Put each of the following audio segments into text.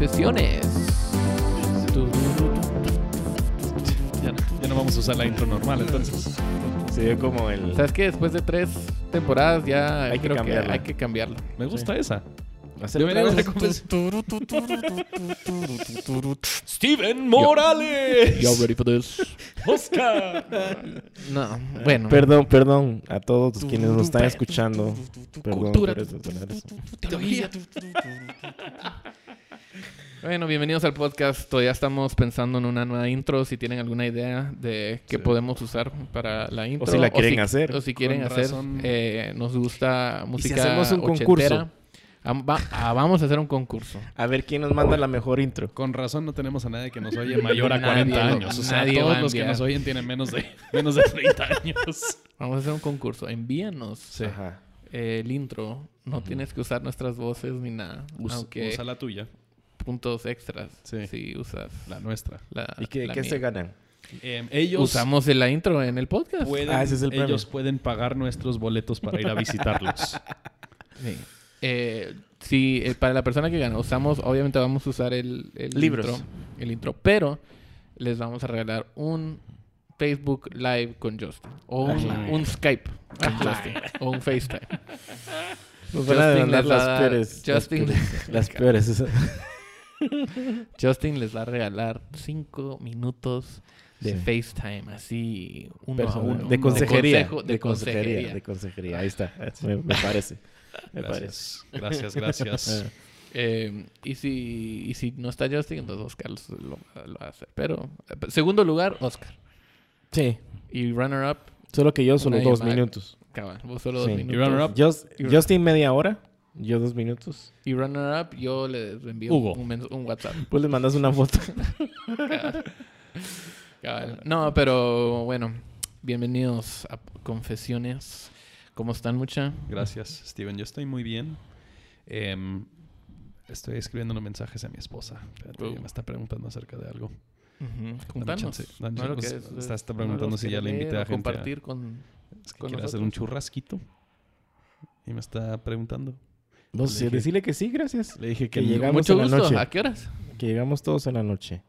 Confesiones. Ya no, ya no vamos a usar la intro normal, entonces. Se ve como el. ¿Sabes qué? Después de tres temporadas ya Hay que creo que, cambiarla. hay que cambiarlo. Me gusta esa. Steven Morales. You ready for this? Oscar. No, bueno. Perdón, perdón a todos quienes nos están escuchando. Perdón Cultura. por eso, por eso. Teología. Bueno, bienvenidos al podcast. Todavía estamos pensando en una nueva intro. Si tienen alguna idea de qué Sí. podemos usar para la intro. si la quieren hacer. O si quieren Con hacer. eh, nos gusta música hacemos un ochentera. concurso? Ah, va- ah, vamos a hacer un concurso. A ver quién nos manda la mejor intro. Con razón no tenemos a nadie que nos oye mayor a Nadie 40 lo- años. O sea, nadie todos los que nos oyen tienen menos de, menos de 30 años. Vamos a hacer un concurso. Envíanos Sí. Ajá. eh, el intro. No tienes que usar nuestras voces ni nada. Us- aunque Usa la tuya, puntos extras. Sí. Si usas la nuestra. la. ¿Y qué, la qué mía. se ganan? Em, ellos Usamos la intro en el podcast. pueden, Ah, ese es el premio. ellos pueden pagar nuestros boletos para ir a visitarlos. Sí. Eh, sí, eh, para la persona que gana, usamos, obviamente vamos a usar el, el Libros. intro. El intro, pero les vamos a regalar un Facebook Live con Justin. O un, Skype con Justin. O un FaceTime. Nos van a Justin las dar- peores. las Justin- peores- Las peores. Justin les va a regalar cinco minutos de Sí. FaceTime, así uno Personal. a uno. De consejería. consejo- de consejería. De consejería. Ahí está. Me, me parece. Me parece. Gracias, gracias, gracias. Eh, y, si, y si no está Justin, entonces Oscar lo, lo va a hacer. Pero, eh, segundo lugar, Oscar. Sí. Y runner-up, Solo que yo solo dos llamada. minutos. cabal, vos solo Sí. dos Y minutos. runner-up, Just- Justin media hora. Yo dos minutos. Y runner-up, yo les envío Hugo. un, WhatsApp. Pues le mandas una foto. No, pero bueno, bienvenidos a Confesiones. ¿Cómo están, mucha? Gracias, Steven. Yo estoy muy bien. Em, estoy escribiendo unos mensajes a mi esposa. Espérate, Uh. me está preguntando acerca de algo. Dame Contanos. chance, que es- está, está no preguntando si ya le invité a gente. a- compartir con... es que con quiere hacer un churrasquito. Y me está preguntando. No dije- decirle que sí, gracias. Le dije que llegamos Mucho en la gusto. noche. ¿A qué horas? Que llegamos todos en la noche.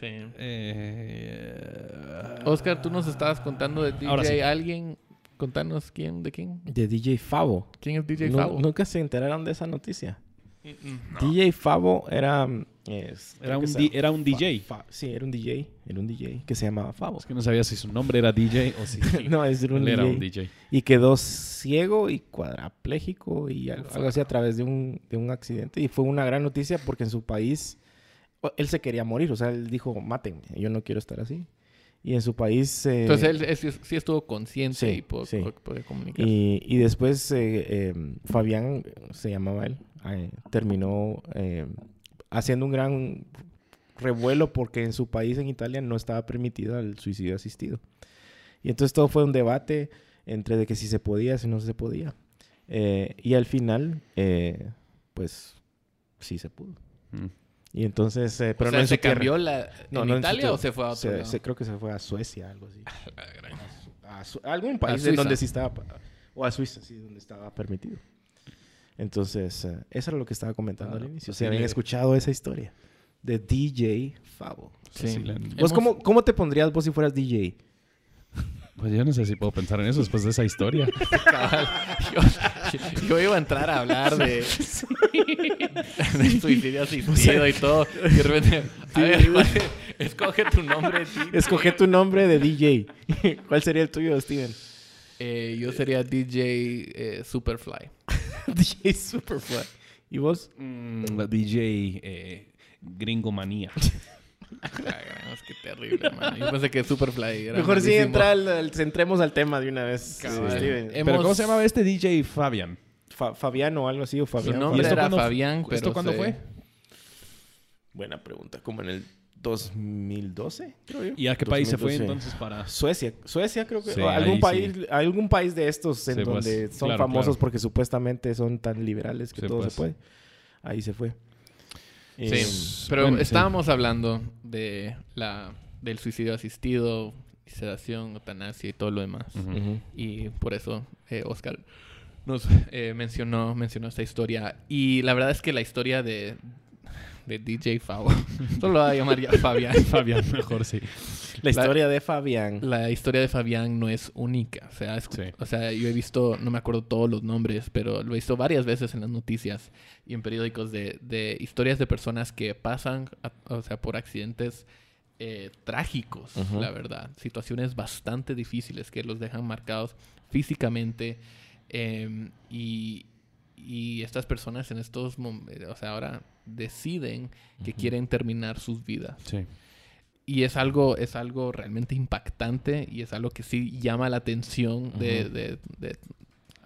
Sí. Eh, Oscar, tú nos estabas contando de DJ sí. alguien. Contanos quién, de quién. De DJ Favo. ¿Quién es DJ No- Favo? Nunca se enteraron de esa noticia. Mm, DJ Favo era... es- Era un, di- era un DJ. Fa- sí, era un DJ. Era un DJ que se llamaba Favo. Es que no sabía si su nombre era DJ o si no, es era un él era DJ. un DJ. Y quedó ciego y cuadrapléjico y algo, algo así a través de un, de un accidente. Y fue una gran noticia porque en su país él se quería morir. O sea, él dijo, mátenme, yo no quiero estar así. Y en su país... eh, Entonces él es- sí, sí estuvo consciente sí, y pudo, sí. comunicar. Y, y después eh, eh, Fabián, se llamaba él, eh, terminó haciendo un gran revuelo porque en su país, en Italia, no estaba permitido el suicidio asistido. Y entonces todo fue un debate entre de que si se podía, si no se podía. Eh, y al final, eh, pues sí se pudo. Mm. Y entonces, eh, O pero sea, no ¿se cambió la, No, en no Italia o se fue a otro Se- lado? se- creo que se fue a Suecia, algo así. A, a algún país en donde sí estaba, o a Suiza, sí, donde estaba permitido. Entonces, eh, eso era lo que estaba comentando Ah, al inicio. Si sí habían escuchado esa historia de DJ Favo. Sí. Sí, le- ¿Vos Hemos- cómo, cómo te pondrías vos si fueras DJ? Pues yo no sé si puedo pensar en eso después de esa historia. Yo, yo iba a entrar a hablar de, de suicidio asistido y todo. Y de repente, a ver, escoge tu nombre. DJ. Escoge tu nombre de DJ. ¿Cuál sería el tuyo, Steven? Eh, yo sería DJ eh, Superfly. DJ Superfly. ¿Y vos? Mm, la DJ eh, Gringo Manía. La gran, es que terrible, man. Yo pensé que Superfly era Mejor sí entra al- al- centremos al tema de una vez. Cabal. Steven. Hemos- Pero ¿cómo se llamaba este DJ Fabian? Fa- Fabián o algo así, o Su Fabián. nombre esto era cuándo- Fabián, pero ¿Esto cuándo se- fue? Buena pregunta. Como en el 2012, creo yo. ¿Y a qué país se fue 2012. entonces para...? Suecia, Suecia creo que Sí, o algún país, algún país de estos en Sí, pues, donde son claro, famosos claro. porque supuestamente son tan liberales que todo pues. se puede. Ahí se fue. Sí, Eh, pero bueno, sí. estábamos hablando de la del suicidio asistido, sedación, eutanasia y todo lo demás. Y por eso, eh, Oscar, nos eh, mencionó, mencionó esta historia. Y la verdad es que la historia de, de DJ Favo, solo lo voy a llamar ya Fabián. Fabián, mejor sí. La historia de Fabián. La historia de Fabián no es única. O sea, es- Sí. o sea, yo he visto, no me acuerdo todos los nombres, pero lo he visto varias veces en las noticias y en periódicos de, de historias de personas que pasan, a- o sea, por accidentes eh, trágicos, la verdad. Situaciones bastante difíciles que los dejan marcados físicamente. em, y, y estas personas en estos momentos, o sea, ahora deciden que quieren terminar sus vidas. Sí. Y es algo, es algo realmente impactante y es algo que sí llama la atención de, de- de-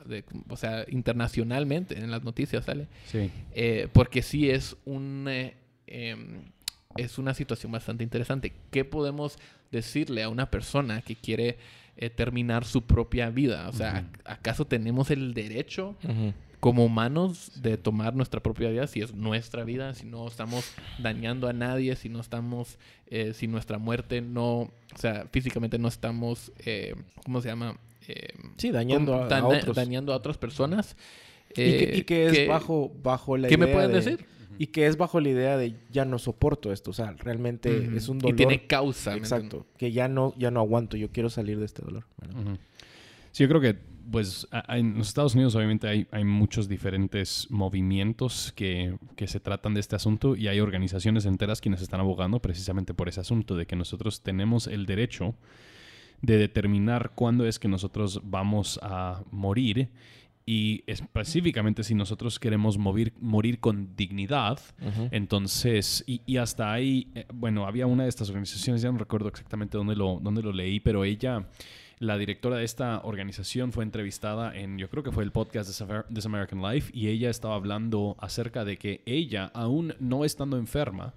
de- o sea, internacionalmente en las noticias sale. Sí. Eh, porque sí es un eh, em, es una situación bastante interesante. ¿Qué podemos decirle a una persona que quiere eh, terminar su propia vida? O sea. ¿acaso tenemos el derecho Ujú. Como humanos de tomar nuestra propia vida, si es nuestra vida, si no estamos dañando a nadie, si no estamos, eh, si nuestra muerte no, o sea, físicamente no estamos, eh, ¿cómo se llama? Eh, Sí, dañando a, otros. dañando a otras personas. y que, eh, y que es que- bajo, bajo la ¿Qué idea me pueden de- decir? Y que es bajo la idea de ya no soporto esto. O sea, realmente es un dolor. Y tiene causa. ¿me Exacto. Que ya no, ya no aguanto. Yo quiero salir de este dolor. Sí, yo creo que, pues, en los Estados Unidos obviamente hay, hay muchos diferentes movimientos que, que se tratan de este asunto y hay organizaciones enteras quienes están abogando precisamente por ese asunto, de que nosotros tenemos el derecho de determinar cuándo es que nosotros vamos a morir y específicamente si nosotros queremos morir, morir con dignidad, entonces, y, y hasta ahí, eh, bueno, había una de estas organizaciones, ya no recuerdo exactamente dónde lo, dónde lo leí, pero ella, la directora de esta organización, fue entrevistada en, yo creo que fue el podcast This, Amer- This American Life, y ella estaba hablando acerca de que ella, aún no estando enferma,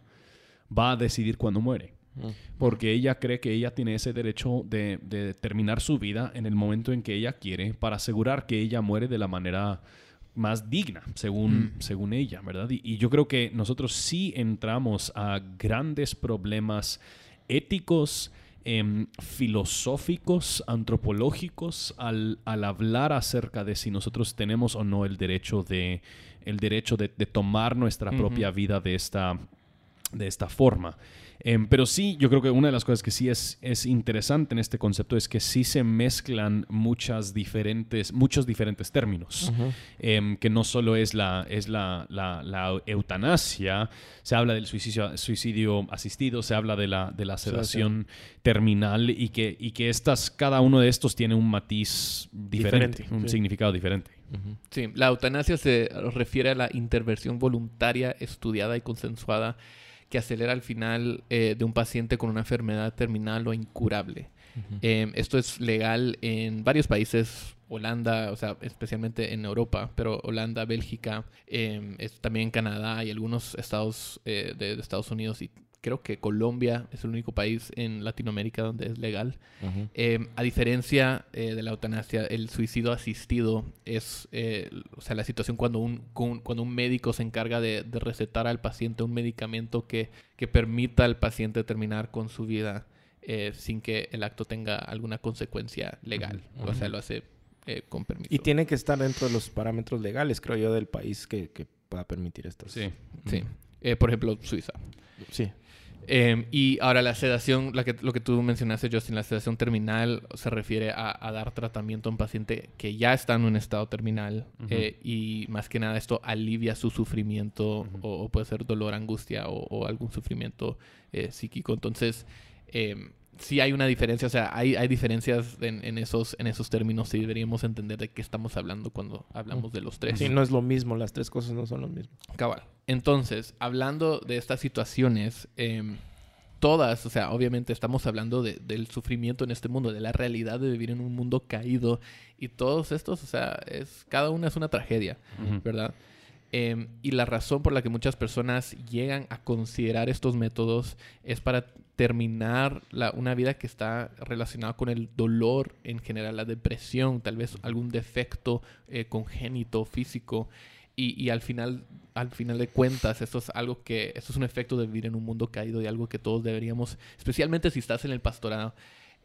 va a decidir cuándo muere. Ujú. Porque ella cree que ella tiene ese derecho de, de terminar su vida en el momento en que ella quiere para asegurar que ella muere de la manera más digna, según, Mm. según ella, ¿verdad? Y, y yo creo que nosotros sí entramos a grandes problemas éticos, em, filosóficos, antropológicos, al, al hablar acerca de si nosotros tenemos o no el derecho de, el derecho de, de tomar nuestra propia vida de esta, de esta forma. Em, pero sí, yo creo que una de las cosas que sí es, es interesante en este concepto es que sí se mezclan muchas diferentes, muchos diferentes términos. Em, que no solo es la, es la, la- la eutanasia, se habla del suicidio, suicidio asistido, se habla de la, de la sedación terminal y que, y que estas, cada uno de estos tiene un matiz diferente, Diferente, un sí. significado diferente. Sí, la eutanasia se refiere a la intervención voluntaria, estudiada y consensuada que acelera el final eh, de un paciente con una enfermedad terminal o incurable. Eh, esto es legal en varios países, Holanda, o sea, especialmente en Europa, pero Holanda, Bélgica, eh, es también Canadá y algunos estados eh, de, de Estados Unidos y creo que Colombia es el único país en Latinoamérica donde es legal. Eh, a diferencia eh, de la eutanasia, el suicidio asistido es, eh, o sea, la situación cuando un, cu- cuando un médico se encarga de, de recetar al paciente un medicamento que, que permita al paciente terminar con su vida eh, sin que el acto tenga alguna consecuencia legal. O sea, lo hace eh, con permiso. Y tiene que estar dentro de los parámetros legales, creo yo, del país que, que pueda permitir estas. Sí. Sí. Eh, por ejemplo, Suiza. Sí. Eh, y ahora la sedación, la que, lo que tú mencionaste, Justin, la sedación terminal se refiere a, a dar tratamiento a un paciente que ya está en un estado terminal eh, y más que nada esto alivia su sufrimiento o, o puede ser dolor, angustia o, o algún sufrimiento eh, psíquico. Entonces, eh, sí hay una diferencia, o sea, hay, hay diferencias en, en esos, en esos términos y deberíamos entender de qué estamos hablando cuando hablamos de los tres. Sí, no es lo mismo. Las tres cosas no son lo mismo. Cabal. Entonces, hablando de estas situaciones, em, todas, o sea, obviamente estamos hablando de- del sufrimiento en este mundo, de la realidad de vivir en un mundo caído y todos estos, o sea, es cada una es una tragedia. ¿verdad? Em, y la razón por la que muchas personas llegan a considerar estos métodos es para terminar la- una vida que está relacionada con el dolor en general, la depresión, tal vez algún defecto eh, congénito, físico. Y, y al final, al final de cuentas, esto es algo que, esto es un efecto de vivir en un mundo caído y algo que todos deberíamos, especialmente si estás en el pastorado,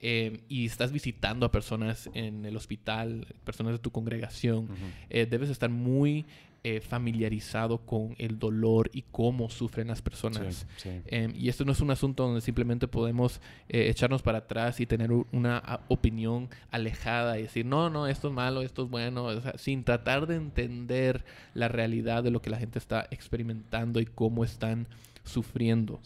eh, y estás visitando a personas en el hospital, personas de tu congregación, eh, debes estar muy eh, familiarizado con el dolor y cómo sufren las personas. Em, y esto no es un asunto donde simplemente podemos echarnos para atrás y tener una opinión alejada y decir, no, no, esto es malo, esto es bueno, sin tratar de entender la realidad de lo que la gente está experimentando y cómo están sufriendo.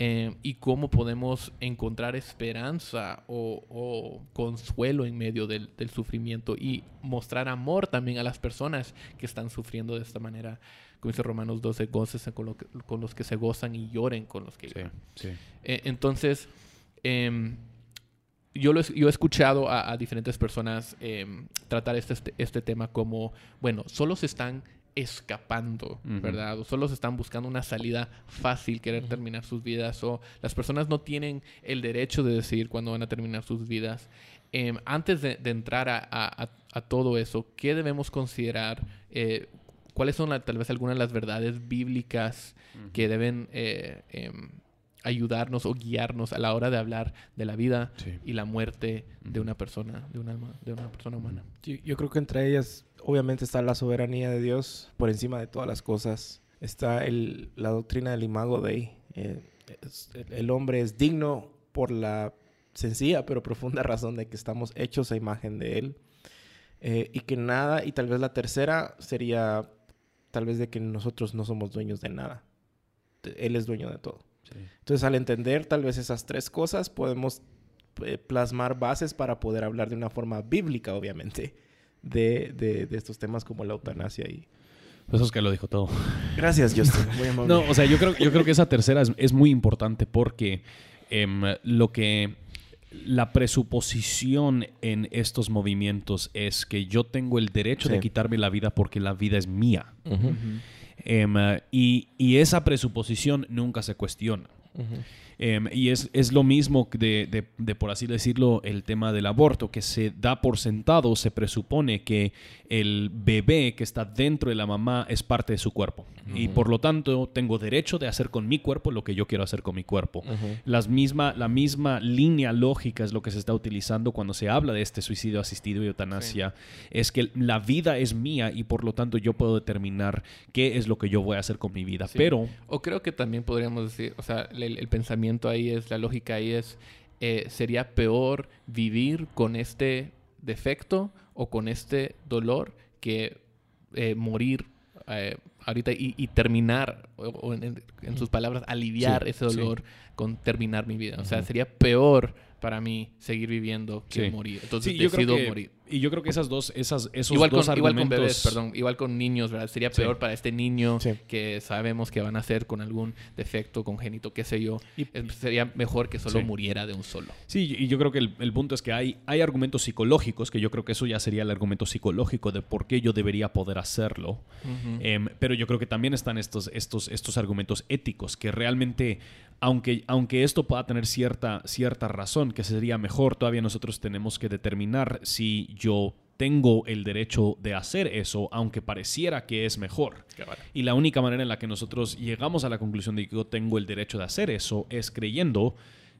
Eh, y cómo podemos encontrar esperanza o, consuelo en medio del, sufrimiento y mostrar amor también a las personas que están sufriendo de esta manera. Como dice Romanos 12, goces con, con los que se gozan y lloren con los que lloran. Eh, entonces, em, yo, lo, yo he escuchado a, diferentes personas em, tratar este, este, este tema como, bueno, solo se están escapando, ¿verdad? O solo se están buscando una salida fácil, querer terminar sus vidas, o las personas no tienen el derecho de decidir cuándo van a terminar sus vidas. Em, antes de, entrar a, todo eso, ¿qué debemos considerar? Eh, ¿Cuáles son tal vez algunas de las verdades bíblicas que deben eh, em, ayudarnos o guiarnos a la hora de hablar de la vida y la muerte de una persona, de un alma, de una persona humana. Yo, creo que entre ellas, obviamente, está la soberanía de Dios por encima de todas las cosas. Está el, la doctrina del imago Dei. Eh, el hombre es digno por la sencilla pero profunda razón de que estamos hechos a imagen de Él. Eh, y que nada, y tal vez la tercera sería tal vez de que nosotros no somos dueños de nada. Él es dueño de todo. Entonces, al entender tal vez esas tres cosas, podemos eh, plasmar bases para poder hablar de una forma bíblica, obviamente, de, de, estos temas como la eutanasia y... Pues eso es que lo dijo todo. Gracias, Justin. no, o sea, yo creo, yo creo que esa tercera es, muy importante porque em, lo que la presuposición en estos movimientos es que yo tengo el derecho de quitarme la vida porque la vida es mía. Em, y, y, esa presuposición nunca se cuestiona. Em, y es, es, lo mismo de, de, por así decirlo, el tema del aborto, que se da por sentado, se presupone que el bebé que está dentro de la mamá es parte de su cuerpo. Y por lo tanto, tengo derecho de hacer con mi cuerpo lo que yo quiero hacer con mi cuerpo. Las misma, la misma línea lógica es lo que se está utilizando cuando se habla de este suicidio asistido y eutanasia. Es que la vida es mía y por lo tanto yo puedo determinar qué es lo que yo voy a hacer con mi vida. Pero... O creo que también podríamos decir, o sea, el pensamiento ahí es, la lógica ahí es, eh, sería peor vivir con este defecto o con este dolor que eh, morir eh, ahorita y, terminar, o, en, sus palabras, aliviar ese dolor con terminar mi vida. O sea, sería peor para mí seguir viviendo que morir. Entonces decido morir. Y yo creo que esas dos, esas, esos igual dos con, argumentos... Igual con bebés, perdón. Igual con niños, ¿verdad? Sería peor para este niño que sabemos que van a ser con algún defecto congénito, qué sé yo. Y, sería mejor que solo muriera de un solo. Sí, y yo creo que el, punto es que hay, hay argumentos psicológicos, que yo creo que eso ya sería el argumento psicológico de por qué yo debería poder hacerlo. Em, pero yo creo que también están estos, estos, estos argumentos éticos, que realmente aunque, aunque esto pueda tener cierta, cierta razón, que sería mejor, todavía nosotros tenemos que determinar si yo tengo el derecho de hacer eso, aunque pareciera que es mejor. Y la única manera en la que nosotros llegamos a la conclusión de que yo tengo el derecho de hacer eso es creyendo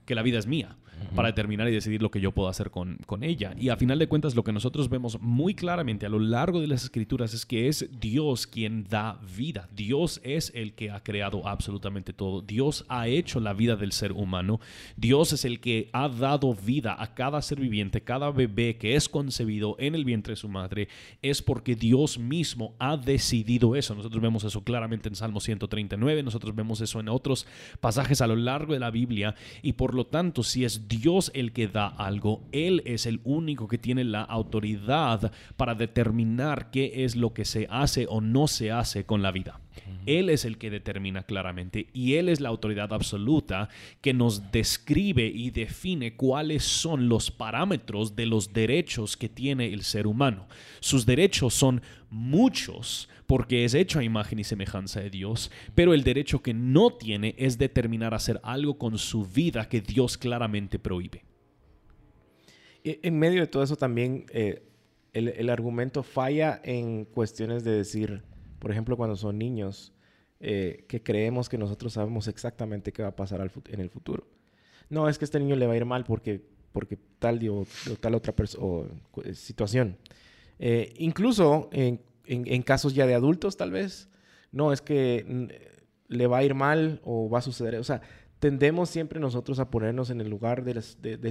que la vida es mía para determinar y decidir lo que yo puedo hacer con, con, ella. Y a final de cuentas, lo que nosotros vemos muy claramente a lo largo de las escrituras es que es Dios quien da vida. Dios es el que ha creado absolutamente todo. Dios ha hecho la vida del ser humano. Dios es el que ha dado vida a cada ser viviente, cada bebé que es concebido en el vientre de su madre. Es porque Dios mismo ha decidido eso. Nosotros vemos eso claramente en Salmo 139, nosotros vemos eso en otros pasajes a lo largo de la Biblia. Y por lo tanto, si es Dios el que da algo, Él es el único que tiene la autoridad para determinar qué es lo que se hace o no se hace con la vida. Él es el que determina claramente y Él es la autoridad absoluta que nos describe y define cuáles son los parámetros de los derechos que tiene el ser humano. Sus derechos son muchos porque es hecho a imagen y semejanza de Dios, pero el derecho que no tiene es determinar hacer algo con su vida que Dios claramente prohíbe. En medio de todo eso también eh, el, argumento falla en cuestiones de decir, por ejemplo, cuando son niños, eh, que creemos que nosotros sabemos exactamente qué va a pasar en el futuro. No, es que a este niño le va a ir mal porque porque tal o, tal otra o, situación. Eh, incluso en, en, casos ya de adultos, tal vez, no, es que mm, le va a ir mal o va a suceder. O sea, tendemos siempre nosotros a ponernos en el lugar del,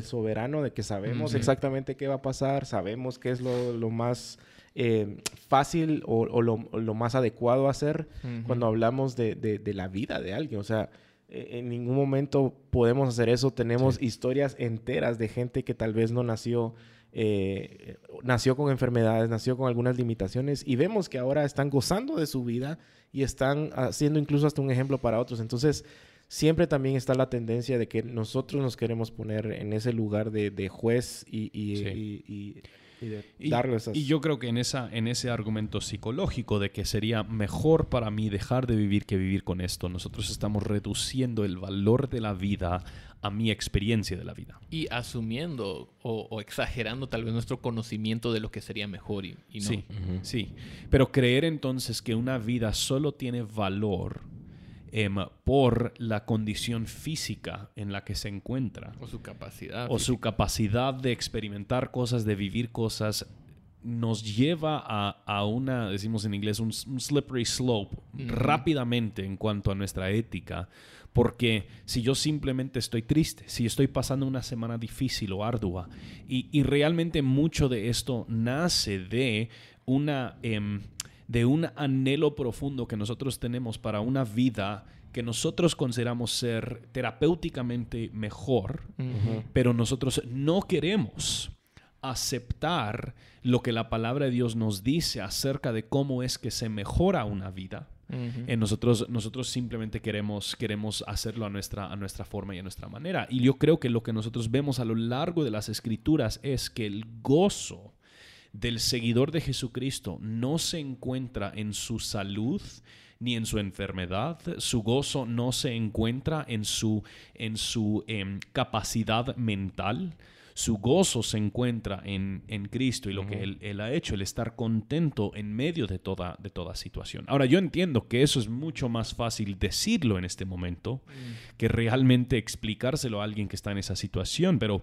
soberano, de que sabemos exactamente qué va a pasar, sabemos qué es lo, más eh, fácil o, lo, más adecuado a hacer cuando hablamos de, la vida de alguien. O sea, e, en ningún momento podemos hacer eso. Tenemos historias enteras de gente que tal vez no nació. Eh, nació con enfermedades, nació con algunas limitaciones y vemos que ahora están gozando de su vida y están haciendo incluso hasta un ejemplo para otros. Entonces, siempre también está la tendencia de que nosotros nos queremos poner en ese lugar de, juez y, y, darle esas... y, yo creo que en, esa, en ese argumento psicológico de que sería mejor para mí dejar de vivir que vivir con esto, nosotros estamos reduciendo el valor de la vida a mi experiencia de la vida. Y asumiendo o, exagerando tal vez nuestro conocimiento de lo que sería mejor y, no. Sí, sí. Pero creer entonces que una vida solo tiene valor Em, por la condición física en la que se encuentra. O su capacidad. O su capacidad de experimentar cosas, de vivir cosas, nos lleva a, una, decimos en inglés, un, slippery slope rápidamente en cuanto a nuestra ética. Porque si yo simplemente estoy triste, si estoy pasando una semana difícil o ardua, y, realmente mucho de esto nace de una... Em, de un anhelo profundo que nosotros tenemos para una vida que nosotros consideramos ser terapéuticamente mejor, pero nosotros no queremos aceptar lo que la palabra de Dios nos dice acerca de cómo es que se mejora una vida. en nosotros, nosotros simplemente queremos, queremos hacerlo a nuestra, a nuestra forma y a nuestra manera. Y yo creo que lo que nosotros vemos a lo largo de las escrituras es que el gozo del seguidor de Jesucristo no se encuentra en su salud ni en su enfermedad, su gozo no se encuentra en su, en su em, capacidad mental, su gozo se encuentra en, Cristo y lo que él, ha hecho, el estar contento en medio de toda, de toda situación. Ahora, yo entiendo que eso es mucho más fácil decirlo en este momento mm. que realmente explicárselo a alguien que está en esa situación, pero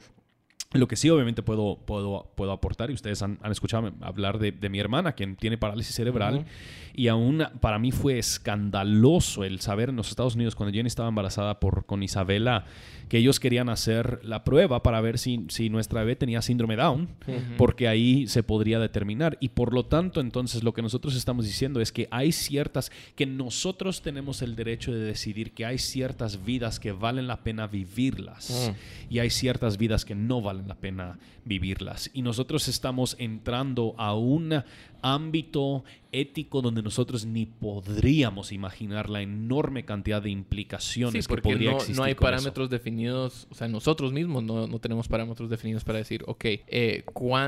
lo que sí, obviamente, puedo, puedo, puedo aportar, y ustedes han, escuchado hablar de, mi hermana, quien tiene parálisis cerebral, y aún para mí fue escandaloso el saber en los Estados Unidos, cuando Jenny estaba embarazada por, con Isabela, que ellos querían hacer la prueba para ver si, si nuestra bebé tenía síndrome Down, porque ahí se podría determinar. Y por lo tanto, entonces, lo que nosotros estamos diciendo es que hay ciertas, que nosotros tenemos el derecho de decidir que hay ciertas vidas que valen la pena vivirlas, y hay ciertas vidas que no valen la pena vivirlas. Y nosotros estamos entrando a un ámbito ético donde nosotros ni podríamos imaginar la enorme cantidad de implicaciones que podría no, existir. No hay parámetros definidos, o sea, nosotros mismos no, tenemos parámetros definidos para decir, ok, eh,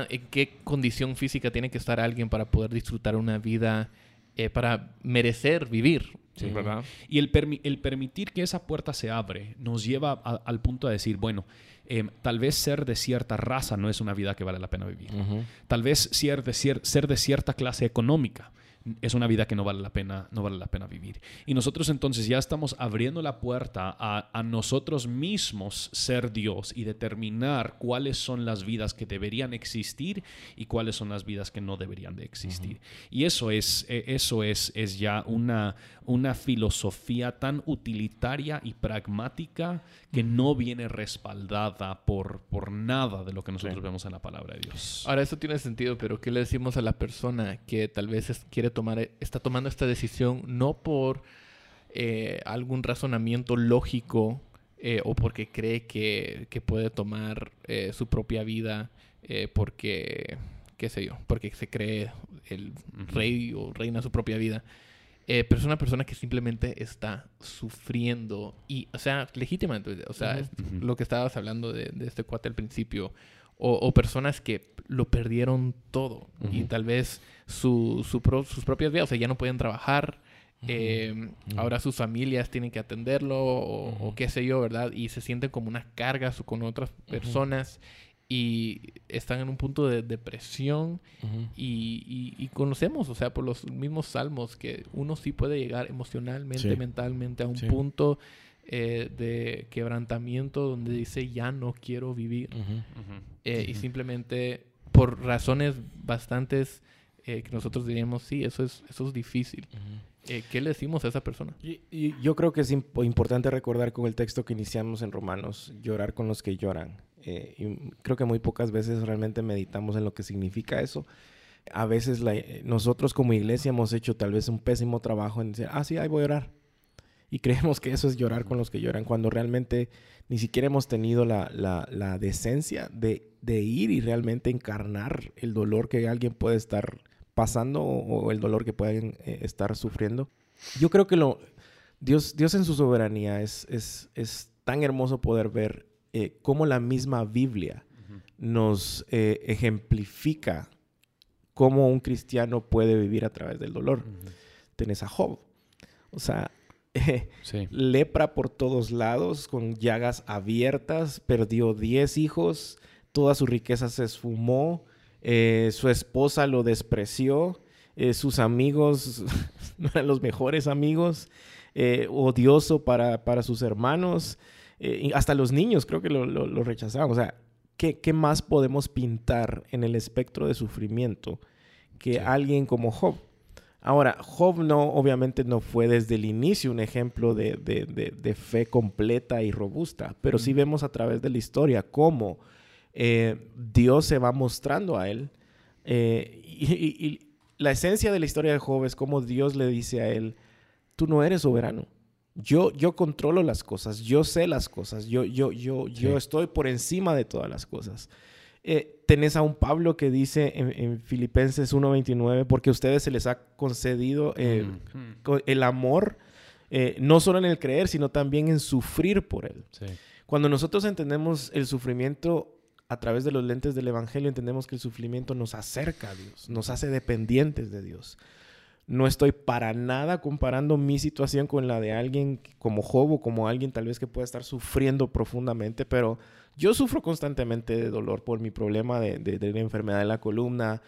¿en qué condición física tiene que estar alguien para poder disfrutar una vida, eh, para merecer vivir? ¿verdad? Y el, el, permitir que esa puerta se abre nos lleva al punto de decir, bueno, Em, tal vez ser de cierta raza no es una vida que vale la pena vivir. Tal vez ser de, ser de cierta clase económica es una vida que no vale la pena, no vale la pena vivir. Y nosotros entonces ya estamos abriendo la puerta a, nosotros mismos ser Dios y determinar cuáles son las vidas que deberían existir y cuáles son las vidas que no deberían de existir. Y eso es, e, eso es, es ya una, una filosofía tan utilitaria y pragmática que no viene respaldada por, por nada de lo que nosotros vemos en la palabra de Dios. Ahora, eso tiene sentido, pero ¿qué le decimos a la persona que tal vez quiere tomar, está tomando esta decisión no por eh, algún razonamiento lógico eh, o porque cree que, puede tomar eh, su propia vida porque, qué sé yo, porque se cree el rey o reina su propia vida. pero es una persona que simplemente está sufriendo y, o sea, legítimamente, o sea, lo que estabas hablando de, este cuate al principio, o, personas que lo perdieron todo y tal vez su, sus propias vidas, o sea, ya no pueden trabajar, em, ahora sus familias tienen que atenderlo o, qué sé yo, ¿verdad? Y se sienten como una carga con otras personas y están en un punto de depresión y, conocemos, o sea, por los mismos salmos, que uno sí puede llegar emocionalmente, mentalmente a un punto eh, de quebrantamiento donde dice ya no quiero vivir. Eh, y simplemente por razones bastantes eh, que nosotros diríamos, sí, eso es, eso es difícil. ¿Qué le decimos a esa persona? Y, yo creo que es importante recordar con el texto que iniciamos en Romanos, llorar con los que lloran. y creo que muy pocas veces realmente meditamos en lo que significa eso. A veces nosotros como iglesia hemos hecho tal vez un pésimo trabajo en decir, ah, sí, ahí voy a orar y creemos que eso es llorar con los que lloran, cuando realmente ni siquiera hemos tenido la, la, decencia de, de, ir y realmente encarnar el dolor que alguien puede estar pasando o, el dolor que pueden eh, estar sufriendo. Yo creo que lo, Dios, Dios en su soberanía es, es, es tan hermoso poder ver eh, cómo la misma Biblia nos eh, ejemplifica cómo un cristiano puede vivir a través del dolor. Tenés a Job. O sea, lepra por todos lados, con llagas abiertas, perdió 10 hijos, toda su riqueza se esfumó, eh, su esposa lo despreció, eh, sus amigos no eran los mejores amigos, eh, odioso para, para, sus hermanos, hasta los niños creo que lo, lo, rechazaban. O sea, ¿qué, ¿qué, más podemos pintar en el espectro de sufrimiento que alguien como Job? Ahora, Job no, obviamente no fue desde el inicio un ejemplo de, fe completa y robusta, pero sí vemos a través de la historia cómo eh, Dios se va mostrando a él. Eh, y, la esencia de la historia de Job es cómo Dios le dice a él, tú no eres soberano. Yo, yo controlo las cosas, yo sé las cosas, yo, yo, yo, yo estoy por encima de todas las cosas. Eh, tenés a un Pablo que dice en, Filipenses 1.29, porque a ustedes se les ha concedido eh, mm. el amor, eh, no solo en el creer, sino también en sufrir por él. Cuando nosotros entendemos el sufrimiento a través de los lentes del Evangelio, entendemos que el sufrimiento nos acerca a Dios, nos hace dependientes de Dios. No estoy para nada comparando mi situación con la de alguien como Job o como alguien tal vez que pueda estar sufriendo profundamente, pero yo sufro constantemente de dolor por mi problema de, de, la enfermedad de la columna.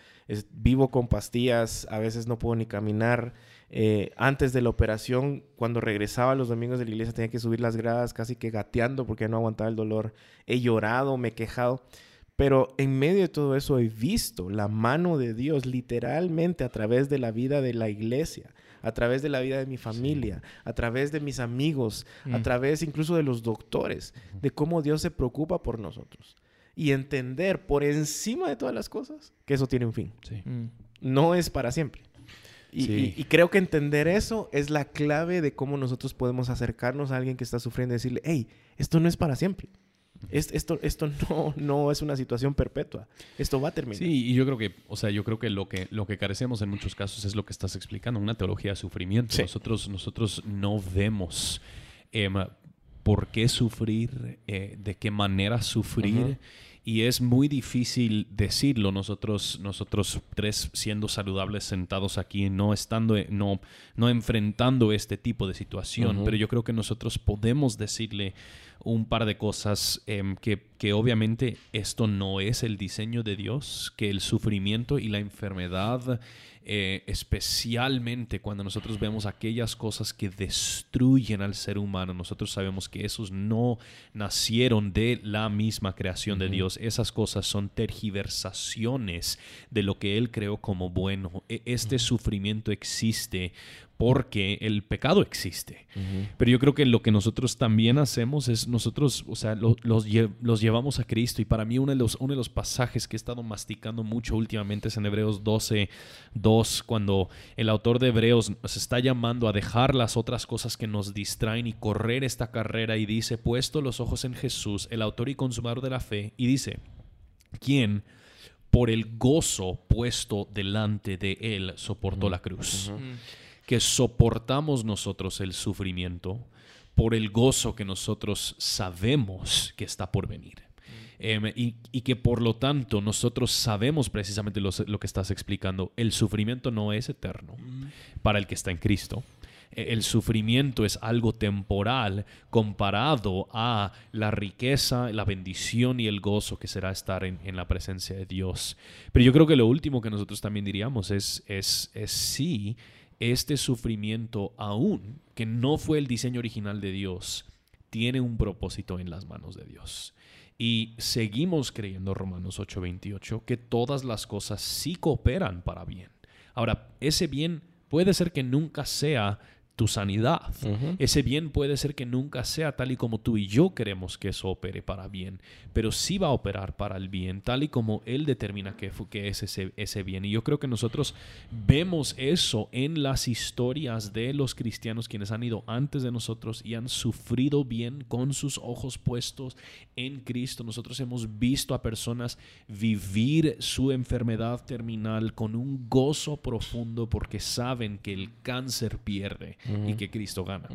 vivo con pastillas, a veces no puedo ni caminar. Eh, antes de la operación, cuando regresaba los domingos de la iglesia, tenía que subir las gradas casi que gateando porque no aguantaba el dolor. He llorado, me he quejado. Pero en medio de todo eso he visto la mano de Dios literalmente a través de la vida de la iglesia a través de la vida de mi familia, a través de mis amigos, a mm. través incluso de los doctores, de cómo Dios se preocupa por nosotros. Y entender por encima de todas las cosas que eso tiene un fin. Mm. No es para siempre. Y, creo que entender eso es la clave de cómo nosotros podemos acercarnos a alguien que está sufriendo y decirle, hey, esto no es para siempre esto, esto no, no es una situación perpetua. Esto va a terminar. Sí, y yo creo que, o sea, yo creo que lo que, lo que carecemos en muchos casos es lo que estás explicando, una teología de sufrimiento. Nosotros, nosotros no vemos em, por qué sufrir, eh, de qué manera sufrir. Y es muy difícil decirlo nosotros, nosotros tres siendo saludables sentados aquí, no estando, no, no enfrentando este tipo de situación. Pero yo creo que nosotros podemos decirle un par de cosas em, que, que, obviamente esto no es el diseño de Dios, que el sufrimiento y la enfermedad, eh, especialmente cuando nosotros vemos aquellas cosas que destruyen al ser humano, nosotros sabemos que esos no nacieron de la misma creación de Dios, esas cosas son tergiversaciones de lo que Él creó como bueno. E, este sufrimiento existe porque el pecado existe. Pero yo creo que lo que nosotros también hacemos es nosotros, o sea, los, los, llevamos a Cristo. Y para mí uno de, los, uno de los pasajes que he estado masticando mucho últimamente es en Hebreos 12, 2, cuando el autor de Hebreos nos está llamando a dejar las otras cosas que nos distraen y correr esta carrera y dice, puesto los ojos en Jesús, el autor y consumador de la fe, y dice, ¿quién? por el gozo puesto delante de él soportó la cruz que soportamos nosotros el sufrimiento por el gozo que nosotros sabemos que está por venir. Em, y, que por lo tanto nosotros sabemos precisamente lo, que estás explicando. El sufrimiento no es eterno para el que está en Cristo. E, el sufrimiento es algo temporal comparado a la riqueza, la bendición y el gozo que será estar en, la presencia de Dios. Pero yo creo que lo último que nosotros también diríamos es, es, es sí, este sufrimiento aún, que no fue el diseño original de Dios, tiene un propósito en las manos de Dios. Y seguimos creyendo, Romanos 8:28, que todas las cosas sí cooperan para bien. Ahora, ese bien puede ser que nunca sea tu sanidad. Ese bien puede ser que nunca sea tal y como tú y yo queremos que eso opere para bien, pero sí va a operar para el bien, tal y como Él determina que, que es ese, ese bien. Y yo creo que nosotros vemos eso en las historias de los cristianos quienes han ido antes de nosotros y han sufrido bien con sus ojos puestos en Cristo. Nosotros hemos visto a personas vivir su enfermedad terminal con un gozo profundo porque saben que el cáncer pierde y que Cristo gana.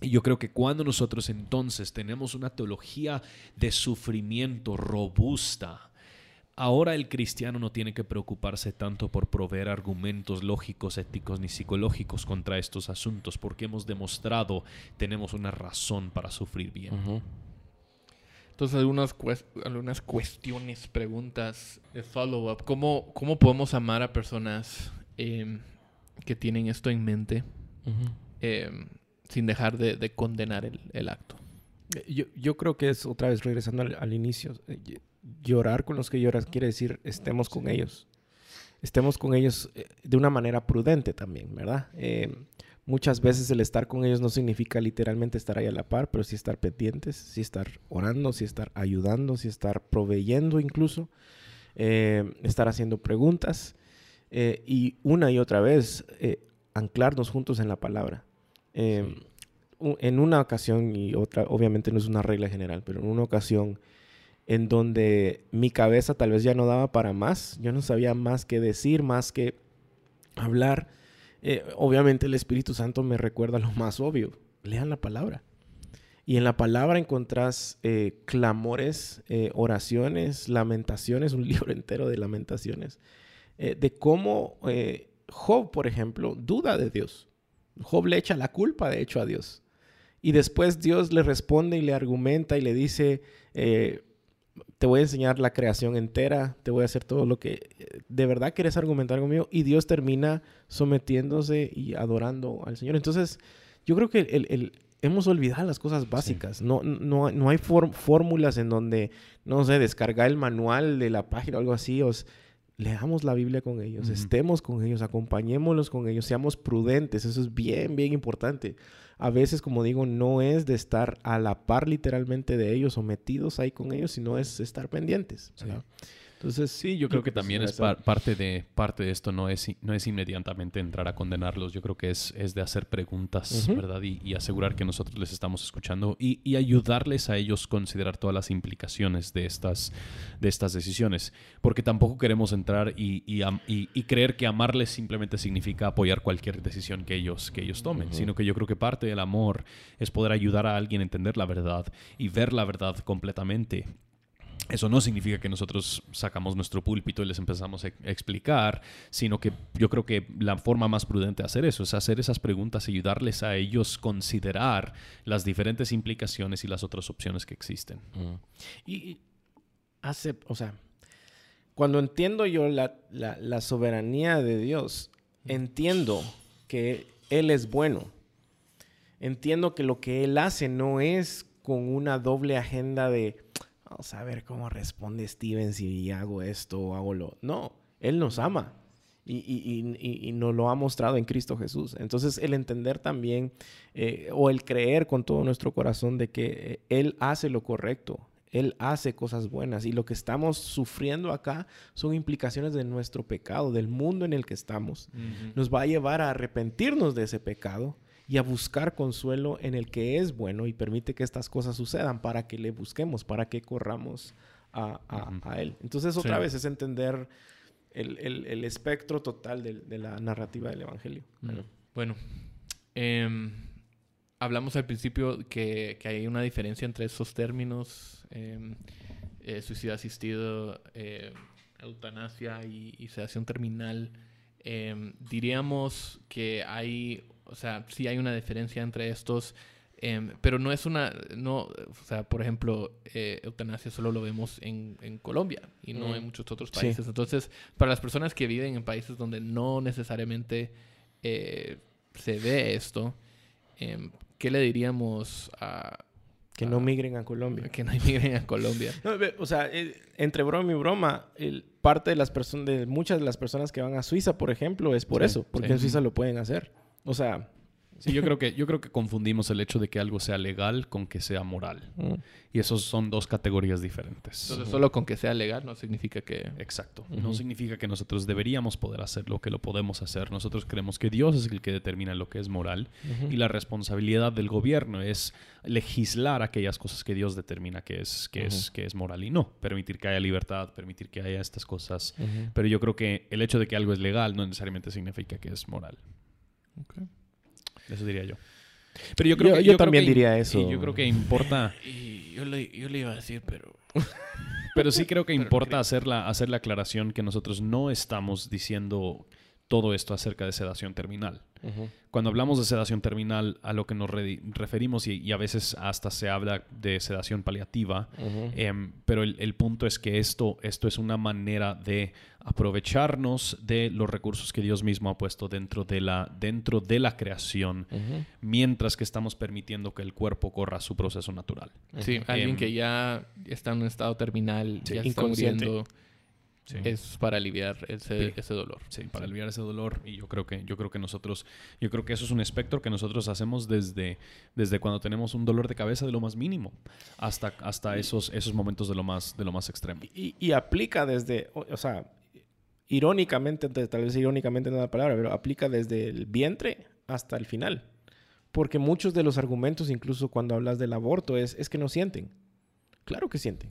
Y yo creo que cuando nosotros entonces tenemos una teología de sufrimiento robusta, ahora el cristiano no tiene que preocuparse tanto por proveer argumentos lógicos, éticos ni psicológicos contra estos asuntos, porque hemos demostrado tenemos una razón para sufrir bien. Entonces, algunas, algunas cuestiones, preguntas de follow-up. ¿Cómo, ¿Cómo podemos amar a personas em, que tienen esto en mente? Em, sin dejar de, condenar el, acto. Eh, yo, creo que es otra vez regresando al, inicio. Eh, llorar con los que lloras quiere decir estemos con ellos. Estemos con ellos eh, de una manera prudente también, ¿verdad? muchas veces el estar con ellos no significa literalmente estar ahí a la par, pero sí estar pendientes, sí estar orando, sí estar ayudando, sí estar proveyendo incluso, estar haciendo preguntas. y una y otra vez, anclarnos juntos en la palabra. Em, en una ocasión, y otra, obviamente no es una regla general, pero en una ocasión en donde mi cabeza tal vez ya no daba para más, yo no sabía más que decir, más que hablar. Eh, obviamente el Espíritu Santo me recuerda lo más obvio, lean la palabra. Y en la palabra encontrás eh, clamores, eh, oraciones, lamentaciones, un libro entero de lamentaciones, de cómo Job, por ejemplo, duda de Dios. Job le echa la culpa, de hecho, a Dios. Y después Dios le responde y le argumenta y le dice, eh, te voy a enseñar la creación entera, te voy a hacer todo lo que eh, de verdad quieres argumentar conmigo. Y Dios termina sometiéndose y adorando al Señor. Entonces, yo creo que el, hemos olvidado las cosas básicas. No, no, no hay fórmulas en donde, no sé, descargar el manual de la página o algo así. O leamos la Biblia con ellos, estemos con ellos, acompañémoslos con ellos, seamos prudentes, eso es bien, bien importante. A veces, como digo, no es de estar a la par literalmente de ellos o metidos ahí con ellos, sino es estar pendientes. Entonces, sí, yo creo que también es parte, de, parte de esto, no es, no es inmediatamente entrar a condenarlos, yo creo que es, es de hacer preguntas, ¿verdad? Y, asegurar que nosotros les estamos escuchando y, y, ayudarles a ellos considerar todas las implicaciones de estas, de estas decisiones, porque tampoco queremos entrar y, y creer que amarles simplemente significa apoyar cualquier decisión que ellos, que ellos tomen, sino que yo creo que parte del amor es poder ayudar a alguien a entender la verdad y ver la verdad completamente eso no significa que nosotros sacamos nuestro púlpito y les empezamos a explicar, sino que yo creo que la forma más prudente de hacer eso es hacer esas preguntas y ayudarles a ellos considerar las diferentes implicaciones y las otras opciones que existen. Y hace, o sea, cuando entiendo yo la, la soberanía de Dios, entiendo que Él es bueno. Entiendo que lo que Él hace no es con una doble agenda de vamos a ver cómo responde Steven si hago esto o hago lo. No, Él nos ama y, y, y, nos lo ha mostrado en Cristo Jesús. Entonces, el entender también eh, o el creer con todo nuestro corazón de que eh, Él hace lo correcto. Él hace cosas buenas y lo que estamos sufriendo acá son implicaciones de nuestro pecado, del mundo en el que estamos. Nos va a llevar a arrepentirnos de ese pecado y a buscar consuelo en el que es bueno y permite que estas cosas sucedan para que le busquemos, para que corramos a, Él. Entonces, otra vez es entender el, espectro total de, la narrativa del Evangelio. Bueno, em, hablamos al principio que, hay una diferencia entre esos términos, em, eh, suicidio asistido, eh, eutanasia y, y, sedación terminal. Em, diríamos que hay o sea, sí hay una diferencia entre estos, em, pero no es una, no, o sea, por ejemplo, eh, eutanasia solo lo vemos en, en Colombia y no en mm. muchos otros países. Entonces, para las personas que viven en países donde no necesariamente eh, se ve esto, em, ¿qué le diríamos a, Que no migren a Colombia. que no emigren a Colombia. No, o sea, eh, entre broma y broma, el- parte de las personas, de muchas de las personas que van a Suiza, por ejemplo, es por Sí, eso, porque sí. en Suiza lo pueden hacer. O sea, Sí, yo creo que yo creo que confundimos el hecho de que algo sea legal con que sea moral. mm, Y esos son dos categorías diferentes. Entonces, solo con que sea legal no significa que... Exacto. No significa que nosotros deberíamos poder hacerlo, que lo podemos hacer. Nosotros creemos que Dios es el que determina lo que es moral y la responsabilidad del gobierno es legislar aquellas cosas que Dios determina que es, que es, que es moral y no. Permitir que haya libertad, permitir que haya estas cosas. Pero yo creo que el hecho de que algo es legal no necesariamente significa que es moral. Eso diría yo. Pero yo creo Yo- que yo creo también que- diría eso. y yo creo que importa, Y yo le, yo le iba a decir, pero... pero sí creo que importa hacer la, hacer la aclaración que nosotros no estamos diciendo todo esto acerca de sedación terminal. Cuando hablamos de sedación terminal, a lo que nos re- referimos, y, y a veces hasta se habla de sedación paliativa, em, pero el, el punto es que esto, esto es una manera de aprovecharnos de los recursos que Dios mismo ha puesto dentro de la, dentro de la creación, mientras que estamos permitiendo que el cuerpo corra su proceso natural. Sí, alguien Em, que ya está en un estado terminal, Sí, ya está inconsciente. muriendo, Sí. es para aliviar ese, Sí. ese dolor. Sí, para aliviar ese dolor y yo creo que yo creo que nosotros yo creo que eso es un espectro que nosotros hacemos desde desde cuando tenemos un dolor de cabeza de lo más mínimo hasta hasta esos esos momentos de lo más de lo más extremo. Y, y aplica desde, o, o sea, irónicamente, te- tal vez irónicamente no es la palabra, pero aplica desde el vientre hasta el final. Porque muchos de los argumentos, incluso cuando hablas del aborto, es, es que no sienten. Claro que sienten.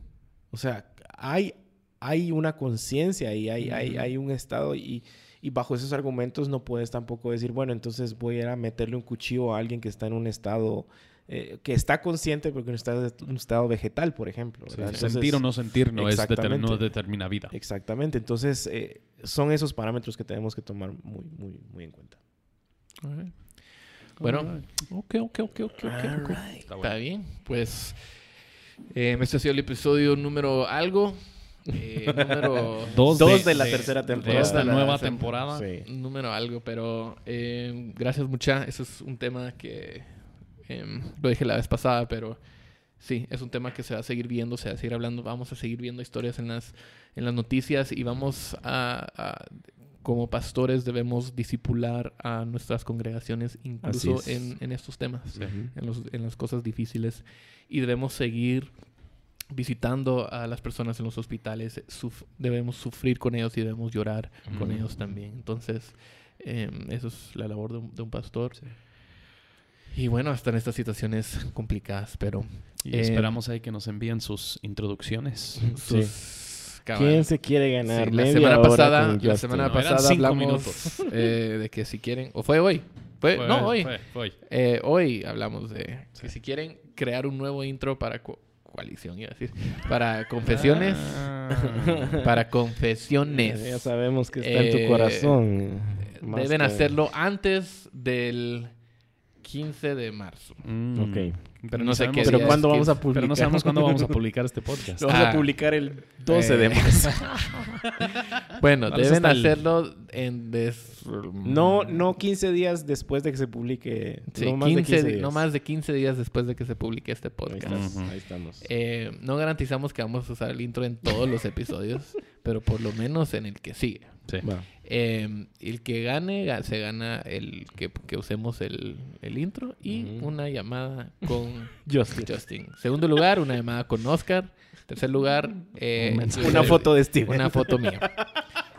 O sea, hay, hay una conciencia y hay, hay, hay un estado y, y bajo esos argumentos no puedes tampoco decir, bueno, entonces voy a ir a meterle un cuchillo a alguien que está en un estado, eh, que está consciente, pero que está en un estado vegetal, por ejemplo. ¿verdad? Entonces- sentir o no sentir no es no determina vida. Exactamente. Entonces, eh, son esos parámetros que tenemos que tomar muy, muy, muy en cuenta. Bueno, ok, ok, ok, ok, ok. ok. Está Está bueno. bien, pues eh, este ha sido el episodio número algo. Eh, número Dos, Dos de la tercera de temporada. esta De la nueva temporada. Sí. número algo, pero eh, gracias mucha. Eso es un tema que em, lo dije la vez pasada, pero sí, es un tema que se va a seguir viendo, se va a seguir hablando. Vamos a seguir viendo historias en las, en las noticias y vamos a, a- como pastores debemos disipular a nuestras congregaciones incluso en, en estos temas, Sí. en, los- en las cosas difíciles y debemos seguir visitando a las personas en los hospitales, suf- debemos sufrir con ellos y debemos llorar con Ujú. ellos también. Entonces, em, eso es la labor de un, de un pastor. Sí. Y bueno, hasta en estas situaciones complicadas, pero Y Eh, esperamos ahí que nos envíen sus introducciones. sus- cabal. ¿Quién se quiere ganar Sí, la media semana hora pasada, con la semana No, pasada cinco hablamos minutos. eh, de que si quieren, o fue hoy, fue, Fue- no hoy, fue- fue hoy. Eh, hoy hablamos de que si quieren crear un nuevo intro para coalición, iba a decir, para confesiones, Ah. para confesiones. Ya sabemos que está en Eh, tu corazón. Más Deben que- hacerlo antes del 15 de marzo. Mm. Ok. Pero No no sé qué Pero ¿cuándo vamos a 15? publicar? Pero no sabemos cuándo vamos a publicar este podcast. Lo vamos Ah. a publicar el 12 de Eh, marzo. Bueno, eso deben hacerlo en des... No, no 15 días después de que se publique. Sí, no más 15 de 15 di- días. no más de 15 días después de que se publique este Ahí, podcast. estás, Ujú. ahí estamos. Eh, no garantizamos que vamos a usar el intro en todos los episodios, pero por lo menos en el que sigue. Sí. Eh, el que gane, ga- se gana el que, que usemos el, el intro y una llamada con Justin. Justin. Segundo lugar, una llamada con Oscar. Tercer lugar, eh, Una foto de Steven. una foto mía.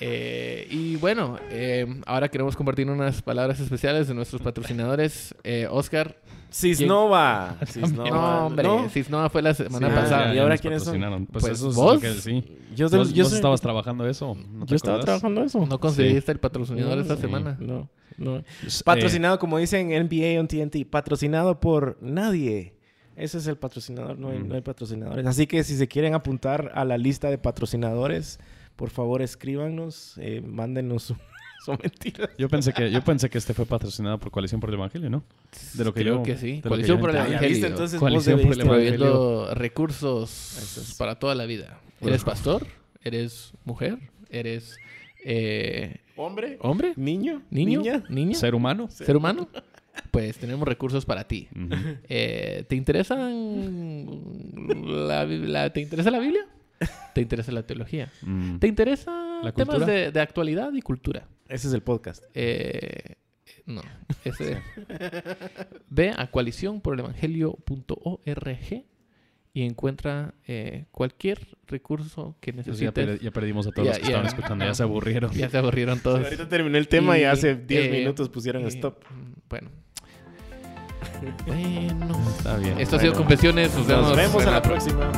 Eh, y bueno, eh, ahora queremos compartir unas palabras especiales de nuestros patrocinadores. Eh, Oscar, Cisnova. Cisnova. no, hombre, ¿No? Cisnova fue la semana Sí. pasada. ¿y ahora quiénes son? Pues, Pues, eso es ¿vos? que sí. Yo, ¿Vos, yo vos soy- estabas trabajando eso? ¿No yo estaba trabajando eso. No conseguiste el patrocinador esta Sí. semana. No, no. Pues, Patrocinado, como dicen en NBA on TNT, patrocinado por nadie. Ese es el patrocinador, no hay, Mm. no hay patrocinadores. Así que si se quieren apuntar a la lista de patrocinadores, por favor escríbanos, eh, mándenos su, su mentira. eh, yo pensé que yo pensé que este fue patrocinado por Coalición por el Evangelio, ¿no? De lo que Creo yo- que sí. de lo que Coalición por el Evangelio. viste, entonces Coalición vos por el Evangelio. Recursos es. para toda la vida. ¿Eres pastor? ¿Eres mujer? ¿Eres eh, ¿Hombre? hombre? ¿Niño? ¿Niño? ¿Niña? ¿Niña? ¿Ser humano? ¿Ser humano? pues tenemos recursos para ti. Eh, ¿Te interesan la, la- ¿Te interesa la Biblia? ¿Te interesa la teología? Mm. ¿Te interesa ¿La temas de, de actualidad y cultura? Ese es el podcast. Eh, no, ese. Ve a coaliciónporelevangelio.org y encuentra eh, cualquier recurso que ya, necesites. ya perdimos a todos Ya, los que ya. estaban escuchando, ya se aburrieron. Ya se aburrieron todos. Ahorita terminó el tema y, Y, hace 10 eh, minutos pusieron y- stop. Bueno. Bueno. Está bien. Esto ha sido. Confesiones. Nos, Nos vemos a en la próxima.